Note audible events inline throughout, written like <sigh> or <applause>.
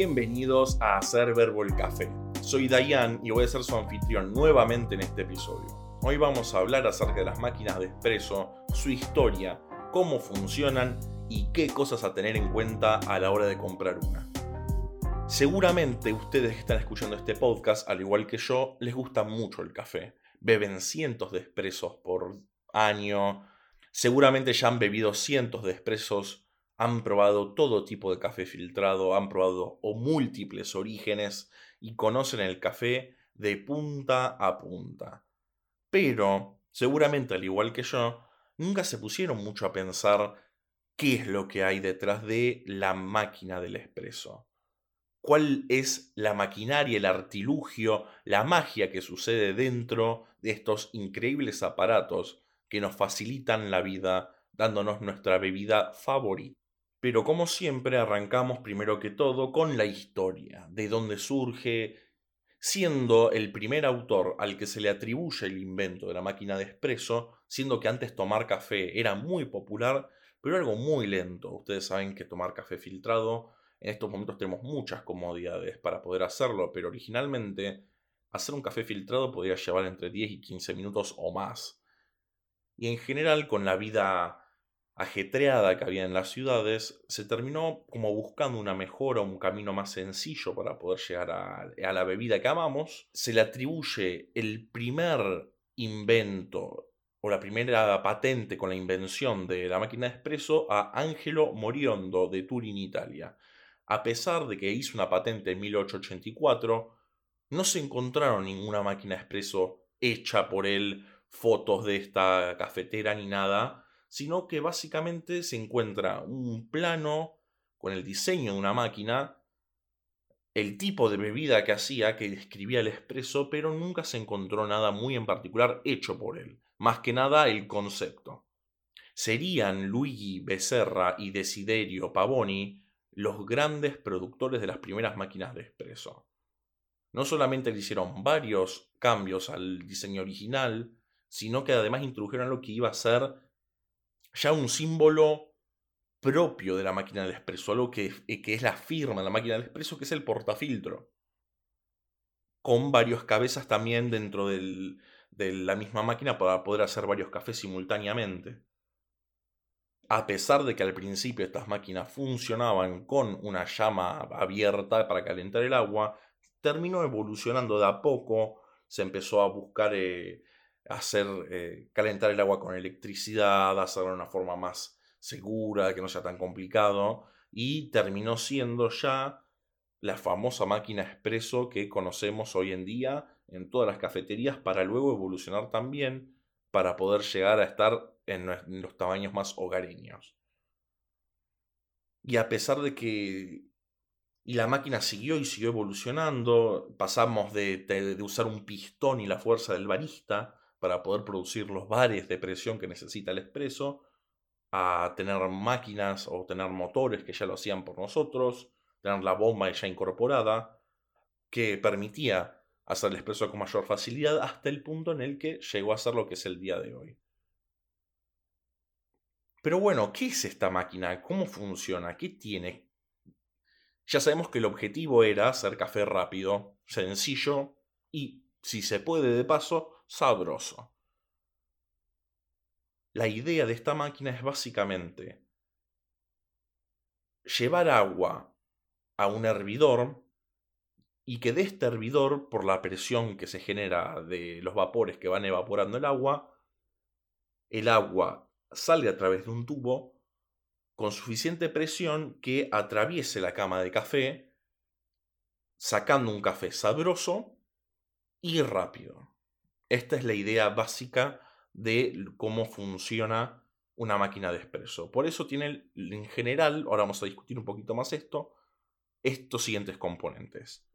bienvenidos a Hacer Verbo el Café. Soy Dayan y voy a ser su anfitrión nuevamente en este episodio. Hoy vamos a hablar acerca de las máquinas de expreso, su historia, cómo funcionan y qué cosas a tener en cuenta a la hora de comprar una. Seguramente ustedes que están escuchando este podcast, al igual que yo, les gusta mucho el café. Beben cientos de expresos por año. Seguramente ya han bebido cientos de expresos han probado todo tipo de café filtrado, han probado o múltiples orígenes y conocen el café de punta a punta. Pero, seguramente al igual que yo, nunca se pusieron mucho a pensar qué es lo que hay detrás de la máquina del expreso. ¿Cuál es la maquinaria, el artilugio, la magia que sucede dentro de estos increíbles aparatos que nos facilitan la vida dándonos nuestra bebida favorita? Pero como siempre arrancamos primero que todo con la historia, de dónde surge, siendo el primer autor al que se le atribuye el invento de la máquina de espresso, siendo que antes tomar café era muy popular, pero algo muy lento. Ustedes saben que tomar café filtrado, en estos momentos tenemos muchas comodidades para poder hacerlo, pero originalmente hacer un café filtrado podría llevar entre 10 y 15 minutos o más. Y en general con la vida ajetreada que había en las ciudades, se terminó como buscando una mejora, un camino más sencillo para poder llegar a, la bebida que amamos. Se le atribuye el primer invento o la primera patente con la invención de la máquina de espresso a Angelo Moriondo de Turín, Italia. A pesar de que hizo una patente en 1884, no se encontraron ninguna máquina de espresso hecha por él, fotos de esta cafetera ni nada sino que básicamente se encuentra un plano con el diseño de una máquina, el tipo de bebida que hacía, que describía el expreso, pero nunca se encontró nada muy en particular hecho por él, más que nada el concepto. Serían Luigi Becerra y Desiderio Pavoni los grandes productores de las primeras máquinas de expreso. No solamente le hicieron varios cambios al diseño original, sino que además introdujeron lo que iba a ser ya un símbolo propio de la máquina del expreso, algo que, eh, que es la firma de la máquina del expreso, que es el portafiltro. Con varios cabezas también dentro de la misma máquina para poder hacer varios cafés simultáneamente. A pesar de que al principio estas máquinas funcionaban con una llama abierta para calentar el agua, terminó evolucionando de a poco, se empezó a buscar eh, hacer eh, calentar el agua con electricidad, hacerlo de una forma más segura, que no sea tan complicado, y terminó siendo ya la famosa máquina expreso que conocemos hoy en día en todas las cafeterías para luego evolucionar también para poder llegar a estar en los tamaños más hogareños. Y a pesar de que y la máquina siguió y siguió evolucionando, pasamos de, de usar un pistón y la fuerza del barista para poder producir los bares de presión que necesita el expreso, a tener máquinas o tener motores que ya lo hacían por nosotros, tener la bomba ya incorporada, que permitía hacer el expreso con mayor facilidad hasta el punto en el que llegó a ser lo que es el día de hoy. Pero bueno, ¿qué es esta máquina? ¿Cómo funciona? ¿Qué tiene? Ya sabemos que el objetivo era hacer café rápido, sencillo y, si se puede de paso, sabroso. La idea de esta máquina es básicamente llevar agua a un hervidor y que de este hervidor, por la presión que se genera de los vapores que van evaporando el agua, el agua sale a través de un tubo con suficiente presión que atraviese la cama de café, sacando un café sabroso y rápido. Esta es la idea básica de cómo funciona una máquina de expreso. Por eso tiene en general, ahora vamos a discutir un poquito más esto, estos siguientes componentes.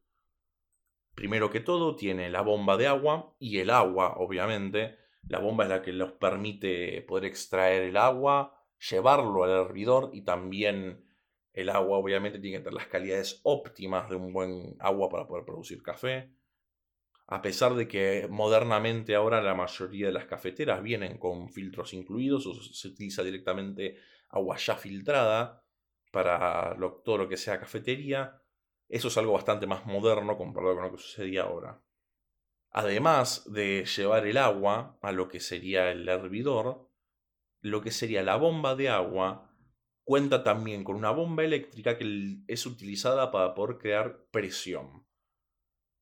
Primero que todo tiene la bomba de agua y el agua, obviamente. La bomba es la que nos permite poder extraer el agua, llevarlo al hervidor y también el agua obviamente tiene que tener las calidades óptimas de un buen agua para poder producir café a pesar de que modernamente ahora la mayoría de las cafeteras vienen con filtros incluidos o se utiliza directamente agua ya filtrada para todo lo que sea cafetería, Eso es algo bastante más moderno comparado con lo que sucedía ahora. Además de llevar el agua a lo que sería el hervidor, lo que sería la bomba de agua cuenta también con una bomba eléctrica que es utilizada para poder crear presión.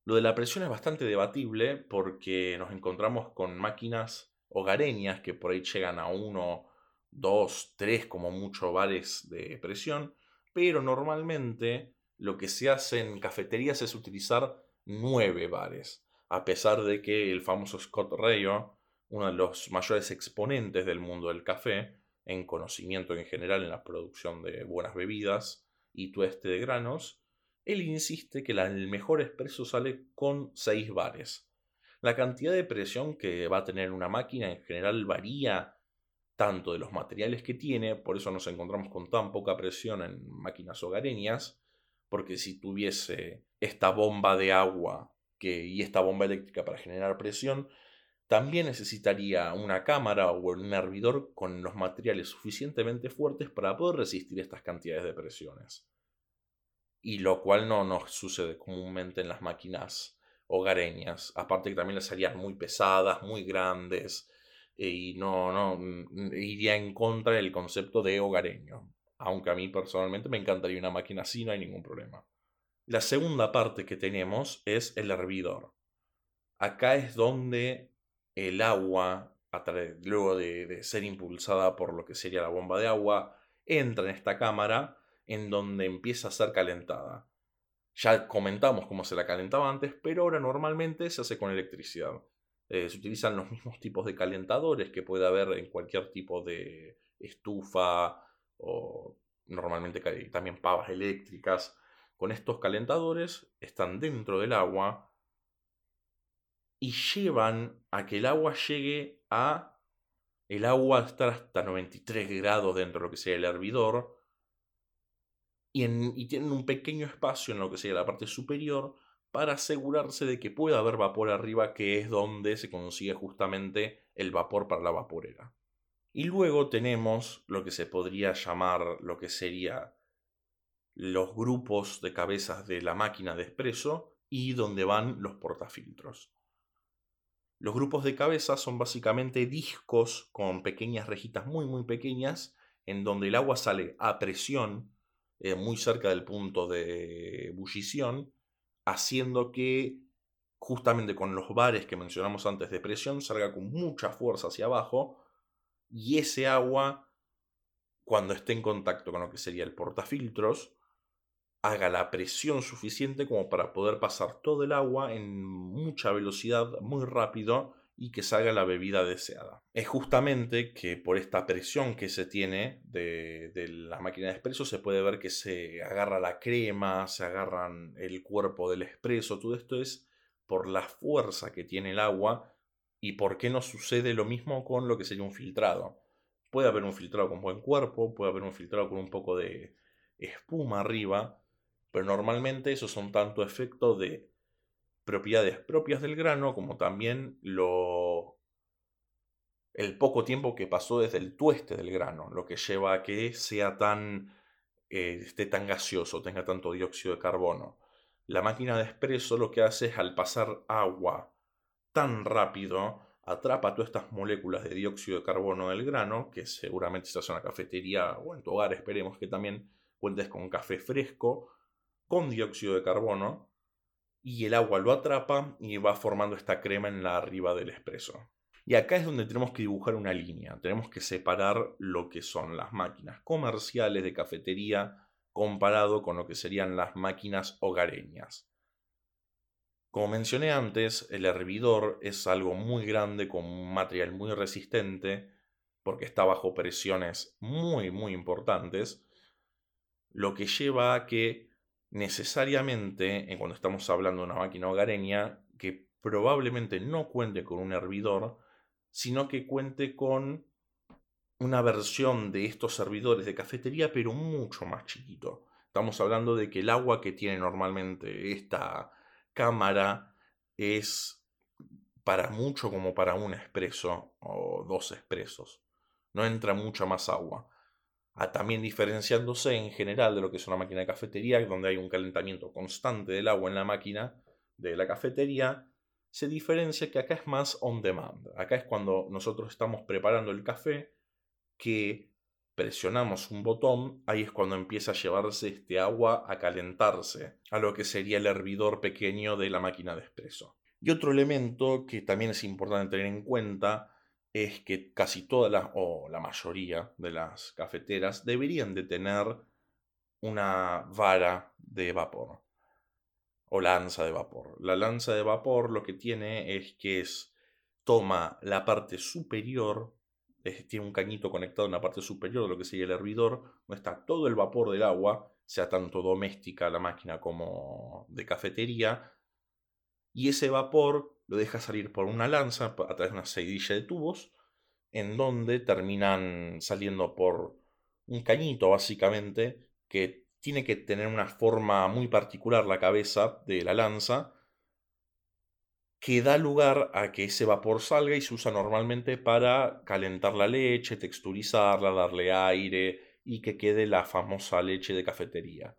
Lo de la presión es bastante debatible porque nos encontramos con máquinas hogareñas que por ahí llegan a uno, dos, tres como mucho bares de presión, pero normalmente lo que se hace en cafeterías es utilizar nueve bares, a pesar de que el famoso Scott Rayo, uno de los mayores exponentes del mundo del café, en conocimiento en general en la producción de buenas bebidas y tueste de granos, él insiste que el mejor expreso sale con 6 bares. La cantidad de presión que va a tener una máquina en general varía tanto de los materiales que tiene, por eso nos encontramos con tan poca presión en máquinas hogareñas, porque si tuviese esta bomba de agua y esta bomba eléctrica para generar presión, también necesitaría una cámara o un hervidor con los materiales suficientemente fuertes para poder resistir estas cantidades de presiones. Y lo cual no nos sucede comúnmente en las máquinas hogareñas. Aparte que también las harían muy pesadas, muy grandes, eh, y no, no mm, iría en contra del concepto de hogareño. Aunque a mí personalmente me encantaría una máquina así, no hay ningún problema. La segunda parte que tenemos es el hervidor. Acá es donde el agua, luego de, ser impulsada por lo que sería la bomba de agua, entra en esta cámara en donde empieza a ser calentada. Ya comentamos cómo se la calentaba antes, pero ahora normalmente se hace con electricidad. Eh, se utilizan los mismos tipos de calentadores que puede haber en cualquier tipo de estufa o normalmente también pavas eléctricas. Con estos calentadores están dentro del agua y llevan a que el agua llegue a el agua estar hasta 93 grados dentro de lo que sería el hervidor y, tienen un pequeño espacio en lo que sería la parte superior para asegurarse de que pueda haber vapor arriba que es donde se consigue justamente el vapor para la vaporera. Y luego tenemos lo que se podría llamar lo que sería los grupos de cabezas de la máquina de expreso y donde van los portafiltros. Los grupos de cabeza son básicamente discos con pequeñas rejitas muy muy pequeñas en donde el agua sale a presión eh, muy cerca del punto de ebullición, haciendo que justamente con los bares que mencionamos antes de presión salga con mucha fuerza hacia abajo y ese agua cuando esté en contacto con lo que sería el portafiltros haga la presión suficiente como para poder pasar todo el agua en mucha velocidad, muy rápido y que salga la bebida deseada. Es justamente que por esta presión que se tiene de, de, la máquina de expreso se puede ver que se agarra la crema, se agarran el cuerpo del expreso, todo esto es por la fuerza que tiene el agua y por qué no sucede lo mismo con lo que sería un filtrado. Puede haber un filtrado con buen cuerpo, puede haber un filtrado con un poco de espuma arriba, pero normalmente esos son tanto efectos de propiedades propias del grano como también lo, el poco tiempo que pasó desde el tueste del grano, lo que lleva a que sea tan, eh, esté tan gaseoso, tenga tanto dióxido de carbono. La máquina de expreso lo que hace es al pasar agua tan rápido, atrapa todas estas moléculas de dióxido de carbono del grano, que seguramente estás en una cafetería o en tu hogar esperemos que también cuentes con café fresco, con dióxido de carbono y el agua lo atrapa y va formando esta crema en la arriba del espresso. Y acá es donde tenemos que dibujar una línea, tenemos que separar lo que son las máquinas comerciales de cafetería comparado con lo que serían las máquinas hogareñas. Como mencioné antes, el hervidor es algo muy grande con un material muy resistente porque está bajo presiones muy muy importantes, lo que lleva a que necesariamente, en cuando estamos hablando de una máquina hogareña, que probablemente no cuente con un hervidor, sino que cuente con una versión de estos servidores de cafetería, pero mucho más chiquito. Estamos hablando de que el agua que tiene normalmente esta cámara es para mucho como para un expreso o dos expresos. No entra mucha más agua. También diferenciándose en general de lo que es una máquina de cafetería, donde hay un calentamiento constante del agua en la máquina de la cafetería, se diferencia que acá es más on demand. Acá es cuando nosotros estamos preparando el café que presionamos un botón, ahí es cuando empieza a llevarse este agua a calentarse, a lo que sería el hervidor pequeño de la máquina de espresso. Y otro elemento que también es importante tener en cuenta es que casi todas las, o la mayoría de las cafeteras deberían de tener una vara de vapor o lanza de vapor. La lanza de vapor lo que tiene es que es, toma la parte superior, tiene un cañito conectado en la parte superior de lo que sería el hervidor, donde está todo el vapor del agua, sea tanto doméstica la máquina como de cafetería, y ese vapor lo deja salir por una lanza a través de una seguidilla de tubos, en donde terminan saliendo por un cañito básicamente que tiene que tener una forma muy particular la cabeza de la lanza que da lugar a que ese vapor salga y se usa normalmente para calentar la leche, texturizarla, darle aire y que quede la famosa leche de cafetería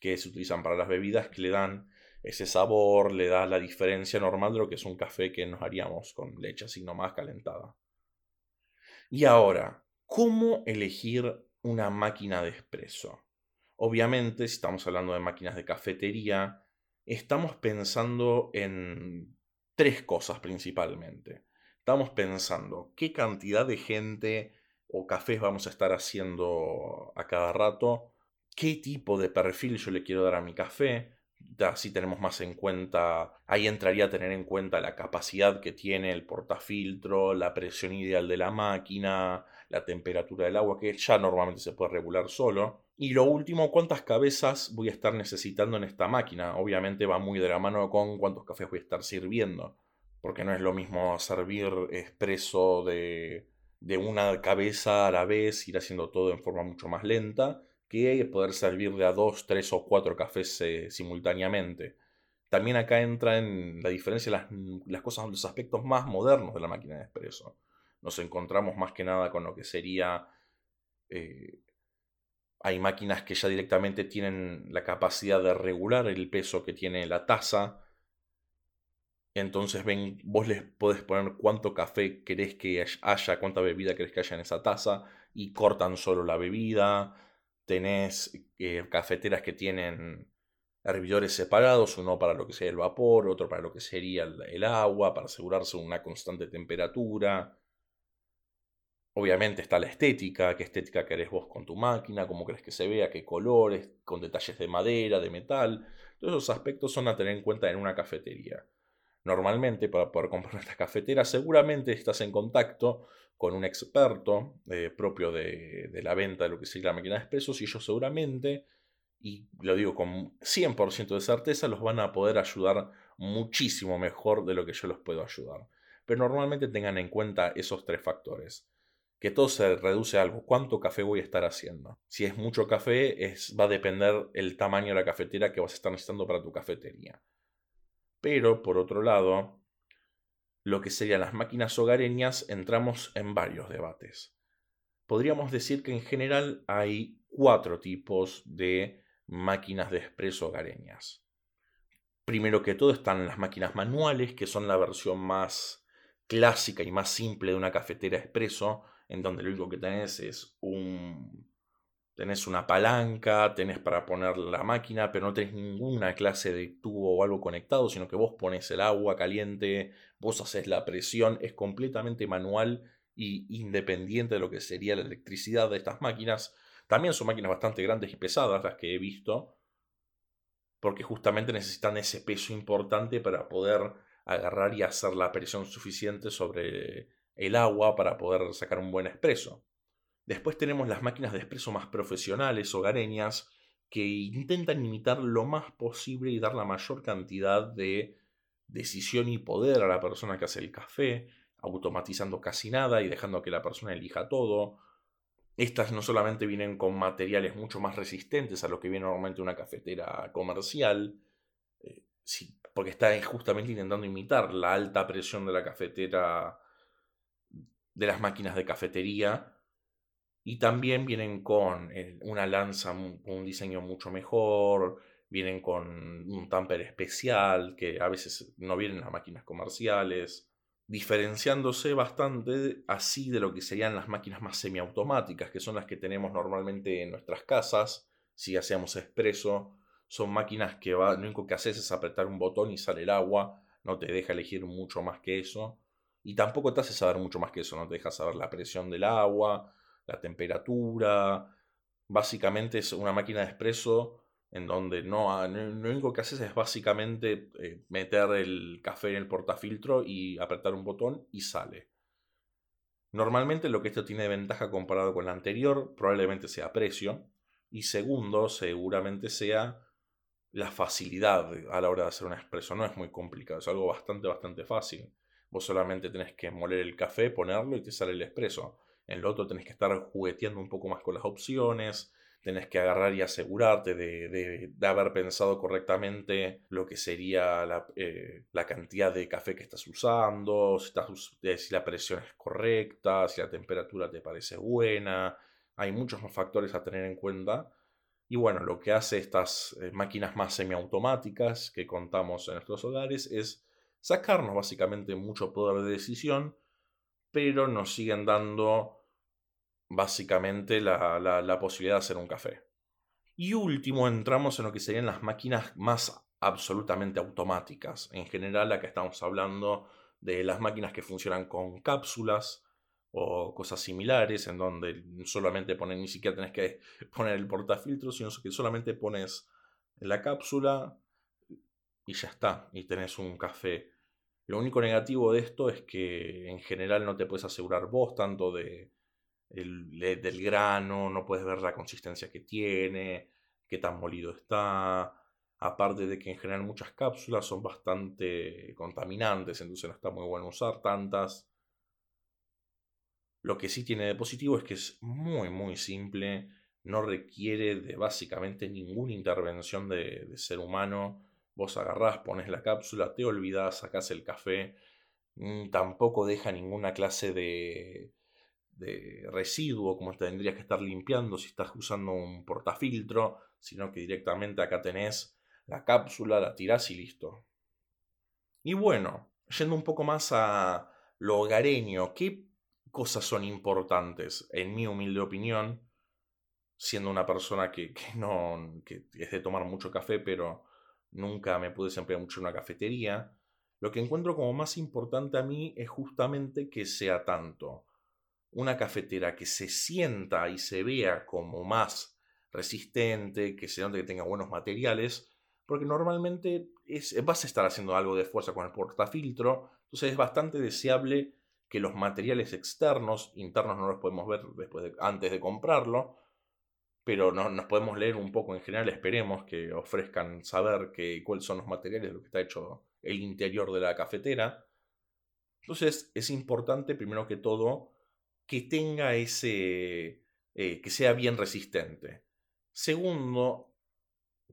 que se utilizan para las bebidas que le dan ese sabor, le da la diferencia normal de lo que es un café que nos haríamos con leche así nomás calentada. Y ahora, ¿cómo elegir una máquina de espresso? Obviamente, si estamos hablando de máquinas de cafetería, estamos pensando en tres cosas principalmente. Estamos pensando qué cantidad de gente o cafés vamos a estar haciendo a cada rato, qué tipo de perfil yo le quiero dar a mi café, si tenemos más en cuenta, ahí entraría a tener en cuenta la capacidad que tiene el portafiltro, la presión ideal de la máquina, la temperatura del agua, que ya normalmente se puede regular solo. Y lo último, cuántas cabezas voy a estar necesitando en esta máquina. Obviamente va muy de la mano con cuántos cafés voy a estar sirviendo. Porque no es lo mismo servir expreso de, de una cabeza a la vez, ir haciendo todo en forma mucho más lenta que poder servirle a dos, tres o cuatro cafés eh, simultáneamente. También acá entra en la diferencia las, las cosas, los aspectos más modernos de la máquina de expreso. Nos encontramos más que nada con lo que sería... Eh, hay máquinas que ya directamente tienen la capacidad de regular el peso que tiene la taza. Entonces ven, vos les podés poner cuánto café querés que haya, cuánta bebida querés que haya en esa taza y cortan solo la bebida tenés eh, cafeteras que tienen hervidores separados, uno para lo que sería el vapor, otro para lo que sería el, agua, para asegurarse una constante temperatura. Obviamente está la estética, qué estética querés vos con tu máquina, cómo querés que se vea, qué colores, con detalles de madera, de metal. Todos esos aspectos son a tener en cuenta en una cafetería. Normalmente para poder comprar esta cafetera seguramente estás en contacto con un experto eh, propio de, la venta de lo que sería la máquina de expresos y ellos seguramente, y lo digo con 100% de certeza, los van a poder ayudar muchísimo mejor de lo que yo los puedo ayudar. Pero normalmente tengan en cuenta esos tres factores. Que todo se reduce a algo. ¿Cuánto café voy a estar haciendo? Si es mucho café, es, va a depender el tamaño de la cafetera que vas a estar necesitando para tu cafetería. Pero, por otro lado, lo que serían las máquinas hogareñas, entramos en varios debates. Podríamos decir que en general hay cuatro tipos de máquinas de expreso hogareñas. Primero que todo están las máquinas manuales, que son la versión más clásica y más simple de una cafetera expreso, en donde lo único que tenés es un, tenés una palanca, tenés para poner la máquina, pero no tenés ninguna clase de tubo o algo conectado, sino que vos pones el agua caliente, vos haces la presión, es completamente manual y independiente de lo que sería la electricidad de estas máquinas. También son máquinas bastante grandes y pesadas las que he visto, porque justamente necesitan ese peso importante para poder agarrar y hacer la presión suficiente sobre el agua para poder sacar un buen expreso. Después tenemos las máquinas de expreso más profesionales, hogareñas, que intentan imitar lo más posible y dar la mayor cantidad de decisión y poder a la persona que hace el café, automatizando casi nada y dejando que la persona elija todo. Estas no solamente vienen con materiales mucho más resistentes a lo que viene normalmente una cafetera comercial, eh, porque está justamente intentando imitar la alta presión de la cafetera de las máquinas de cafetería, Y también vienen con eh, una lanza, un diseño mucho mejor, vienen con un tamper especial, que a veces no vienen en las máquinas comerciales, diferenciándose bastante así de lo que serían las máquinas más semiautomáticas, que son las que tenemos normalmente en nuestras casas, si hacemos expreso, son máquinas que va, lo único que haces es apretar un botón y sale el agua, no te deja elegir mucho más que eso, y tampoco te hace saber mucho más que eso, no te deja saber la presión del agua, la temperatura. Básicamente es una máquina de expreso en donde no, lo único que haces es básicamente eh, meter el café en el portafiltro y apretar un botón y sale. Normalmente lo que esto tiene de ventaja comparado con la anterior probablemente sea precio y segundo seguramente sea la facilidad a la hora de hacer un expreso. No es muy complicado, es algo bastante, bastante fácil. Vos solamente tenés que moler el café, ponerlo y te sale el expreso. En lo otro tenés que estar jugueteando un poco más con las opciones, tenés que agarrar y asegurarte de, haber pensado correctamente lo que sería eh, la, cantidad de café que estás usando, si, eh, si la presión es correcta, si la temperatura te parece buena. Hay muchos más factores a tener en cuenta. Y bueno, lo que hace estas eh, máquinas más semiautomáticas que contamos en nuestros hogares es sacarnos básicamente mucho poder de decisión, pero nos siguen dando básicamente la, posibilidad de hacer un café. Y último, entramos en lo que serían las máquinas más absolutamente automáticas. En general, acá estamos hablando de las máquinas que funcionan con cápsulas o cosas similares, en donde solamente pones, ni siquiera tenés que <laughs> poner el portafiltro, sino que solamente pones la cápsula y ya está, y tenés un café. Lo único negativo de esto es que en general no te puedes asegurar vos tanto de, el, del grano, no puedes ver la consistencia que tiene, qué tan molido está. Aparte de que en general muchas cápsulas son bastante contaminantes, entonces no está muy bueno usar tantas. Lo que sí tiene de positivo es que es muy muy simple, no requiere de básicamente ninguna intervención de, de ser humano. Vos agarrás, pones la cápsula, te olvidás, sacás el café, mm, tampoco deja ninguna clase de, de residuo, como tendrías que estar limpiando si estás usando un portafiltro, sino que directamente acá tenés la cápsula, la tirás y listo. Y bueno, yendo un poco más a lo hogareño, ¿qué cosas son importantes, en mi humilde opinión, siendo una persona que, no que es de tomar mucho café, pero nunca me pude desempeñar mucho en una cafetería? Lo que encuentro como más importante a mí es justamente que sea tanto una cafetera que se sienta y se vea como más resistente, que se note que tenga buenos materiales, porque normalmente vas a estar haciendo algo de fuerza con el portafiltro, entonces es bastante deseable que los materiales externos, internos no los podemos ver después antes de comprarlo, pero no, nos podemos leer un poco en general, esperemos que ofrezcan saber que, cuáles son los materiales de lo que está hecho el interior de la cafetera. Entonces es importante, primero que todo, que tenga ese, eh, que sea bien resistente. Segundo,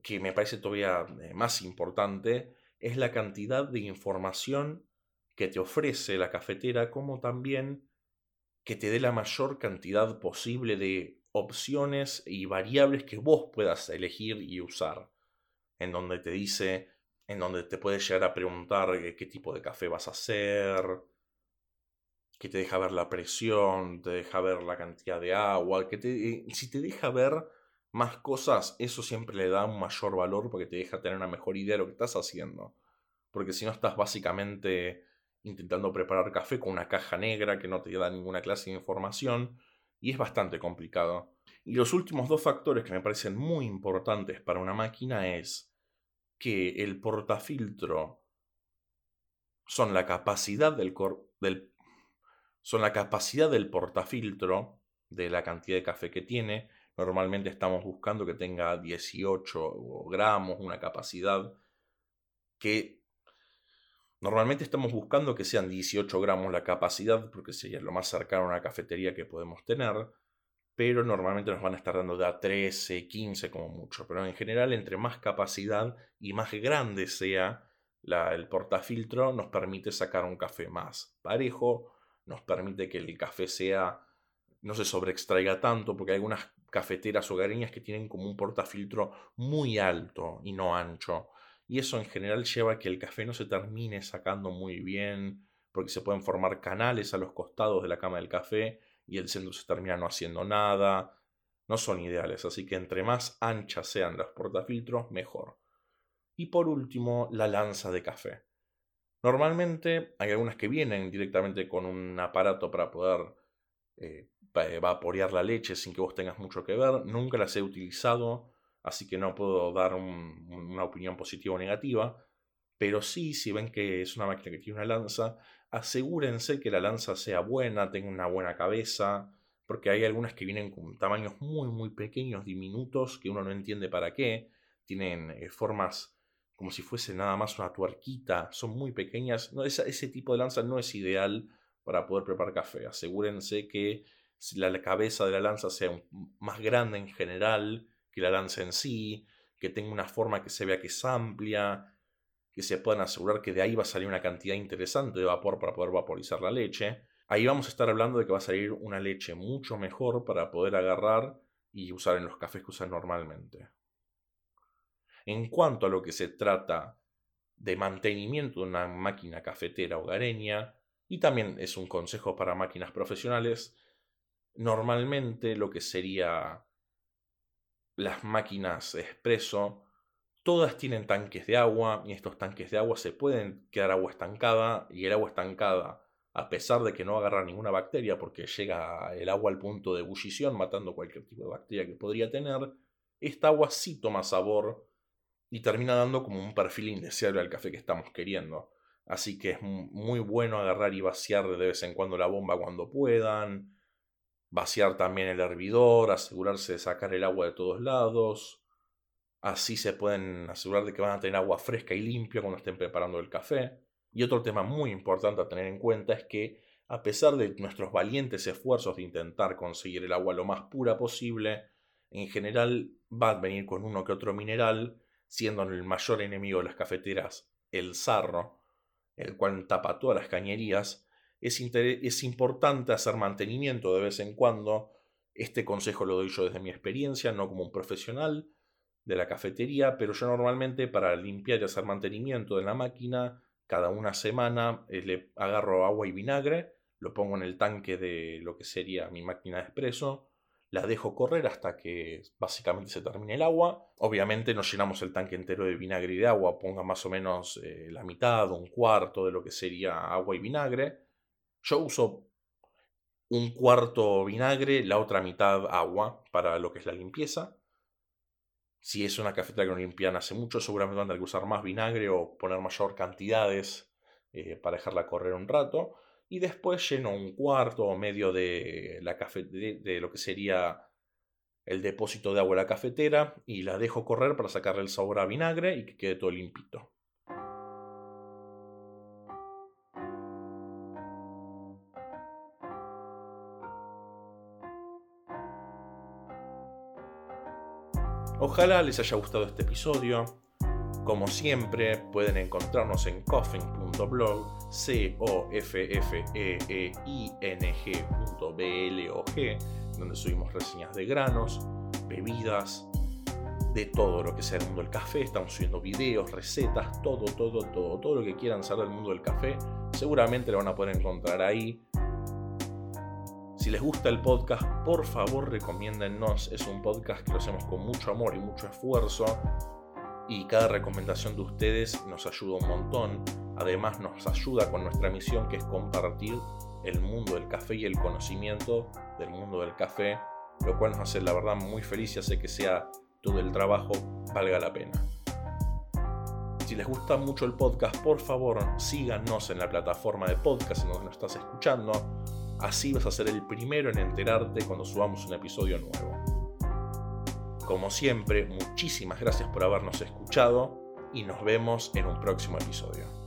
que me parece todavía eh, más importante, es la cantidad de información que te ofrece la cafetera, como también que te dé la mayor cantidad posible de opciones y variables que vos puedas elegir y usar. En donde te dice, en donde te puedes llegar a preguntar eh, qué tipo de café vas a hacer, que te deja ver la presión, te deja ver la cantidad de agua, que te, eh, si te deja ver más cosas, eso siempre le da un mayor valor porque te deja tener una mejor idea de lo que estás haciendo. Porque si no estás básicamente intentando preparar café con una caja negra que no te da ninguna clase de información y es bastante complicado. Y los últimos dos factores que me parecen muy importantes para una máquina es que el portafiltro son la capacidad del, del son la capacidad del portafiltro, de la cantidad de café que tiene. Normalmente estamos buscando que tenga 18 gramos, una capacidad que normalmente estamos buscando que sean 18 gramos la capacidad, porque sería lo más cercano a una cafetería que podemos tener, pero normalmente nos van a estar dando de a 13, 15 como mucho. Pero en general, entre más capacidad y más grande sea el portafiltro, nos permite sacar un café más parejo, nos permite que el café sea no se sobreextraiga tanto, porque hay algunas cafeteras hogareñas que tienen como un portafiltro muy alto y no ancho. Y eso en general lleva a que el café no se termine sacando muy bien, porque se pueden formar canales a los costados de la cama del café y el centro se termina no haciendo nada. No son ideales, así que entre más anchas sean los portafiltros, mejor. Y por último, la lanza de café. Normalmente hay algunas que vienen directamente con un aparato para poder eh, vaporear la leche sin que vos tengas mucho que ver. Nunca las he utilizado, así que no puedo dar una opinión positiva o negativa. Pero sí, si ven que es una máquina que tiene una lanza, asegúrense que la lanza sea buena, tenga una buena cabeza, porque hay algunas que vienen con tamaños muy, muy pequeños, diminutos, que uno no entiende para qué. Tienen eh, formas como si fuese nada más una tuerquita, son muy pequeñas. No, ese tipo de lanza no es ideal para poder preparar café. Asegúrense que la cabeza de la lanza sea más grande en general que la lanza en sí, que tenga una forma que se vea que es amplia, que se puedan asegurar que de ahí va a salir una cantidad interesante de vapor para poder vaporizar la leche. Ahí vamos a estar hablando de que va a salir una leche mucho mejor para poder agarrar y usar en los cafés que usan normalmente. En cuanto a lo que se trata de mantenimiento de una máquina cafetera hogareña, y también es un consejo para máquinas profesionales, normalmente lo que sería las máquinas expreso, todas tienen tanques de agua y estos tanques de agua se pueden quedar agua estancada y el agua estancada, a pesar de que no agarra ninguna bacteria porque llega el agua al punto de ebullición matando cualquier tipo de bacteria que podría tener, esta agua sí toma sabor y termina dando como un perfil indeseable al café que estamos queriendo. Así que es muy bueno agarrar y vaciar de vez en cuando la bomba cuando puedan, vaciar también el hervidor, asegurarse de sacar el agua de todos lados. Así se pueden asegurar de que van a tener agua fresca y limpia cuando estén preparando el café. Y otro tema muy importante a tener en cuenta es que, a pesar de nuestros valientes esfuerzos de intentar conseguir el agua lo más pura posible, en general va a venir con uno que otro mineral siendo el mayor enemigo de las cafeteras el sarro, el cual tapa todas las cañerías, es, importante hacer mantenimiento de vez en cuando. Este consejo lo doy yo desde mi experiencia, no como un profesional de la cafetería, pero yo normalmente para limpiar y hacer mantenimiento de la máquina, cada una semana eh, le agarro agua y vinagre, lo pongo en el tanque de lo que sería mi máquina de espresso, la dejo correr hasta que básicamente se termine el agua. Obviamente no llenamos el tanque entero de vinagre y de agua, ponga más o menos eh, la mitad un cuarto de lo que sería agua y vinagre. Yo uso un cuarto vinagre, la otra mitad agua para lo que es la limpieza. Si es una cafetera que no limpian hace mucho, seguramente van a tener que usar más vinagre o poner mayor cantidades eh, para dejarla correr un rato y después lleno un cuarto o medio de, la de, lo que sería el depósito de agua de la cafetera y la dejo correr para sacarle el sabor a vinagre y que quede todo limpito. Ojalá les haya gustado este episodio. Como siempre, pueden encontrarnos en coffin.blog, c o f f e e i n g.blog, donde subimos reseñas de granos, bebidas, de todo lo que sea el mundo del café. Estamos subiendo videos, recetas, todo, todo, todo, todo lo que quieran saber del mundo del café. Seguramente lo van a poder encontrar ahí. Si les gusta el podcast, por favor recomiéndennos. Es un podcast que lo hacemos con mucho amor y mucho esfuerzo y cada recomendación de ustedes nos ayuda un montón. Además nos ayuda con nuestra misión que es compartir el mundo del café y el conocimiento del mundo del café, lo cual nos hace la verdad muy feliz y hace que sea todo el trabajo valga la pena. Si les gusta mucho el podcast, por favor síganos en la plataforma de podcast en donde nos estás escuchando. Así vas a ser el primero en enterarte cuando subamos un episodio nuevo. Como siempre, muchísimas gracias por habernos escuchado y nos vemos en un próximo episodio.